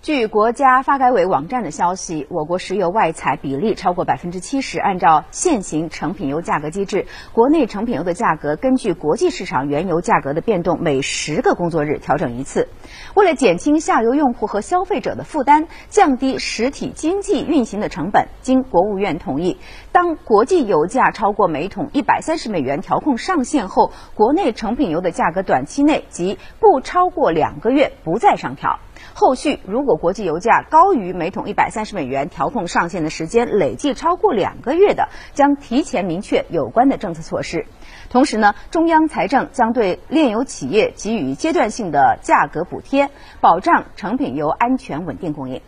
据国家发改委网站的消息，我国石油外采比例超过百分之七十。按照现行成品油价格机制，国内成品油的价格根据国际市场原油价格的变动，每十个工作日调整一次。为了减轻下游用户和消费者的负担，降低实体经济运行的成本，经国务院同意，当国际油价超过每桶一百三十美元调控上限后，国内成品油的价格短期内即不超过两个月不再上调。后续如果国际油价高于每桶一百三十美元调控上限的时间累计超过两个月的，将提前明确有关的政策措施。同时呢，中央财政将对炼油企业给予阶段性的价格补贴，保障成品油安全稳定供应。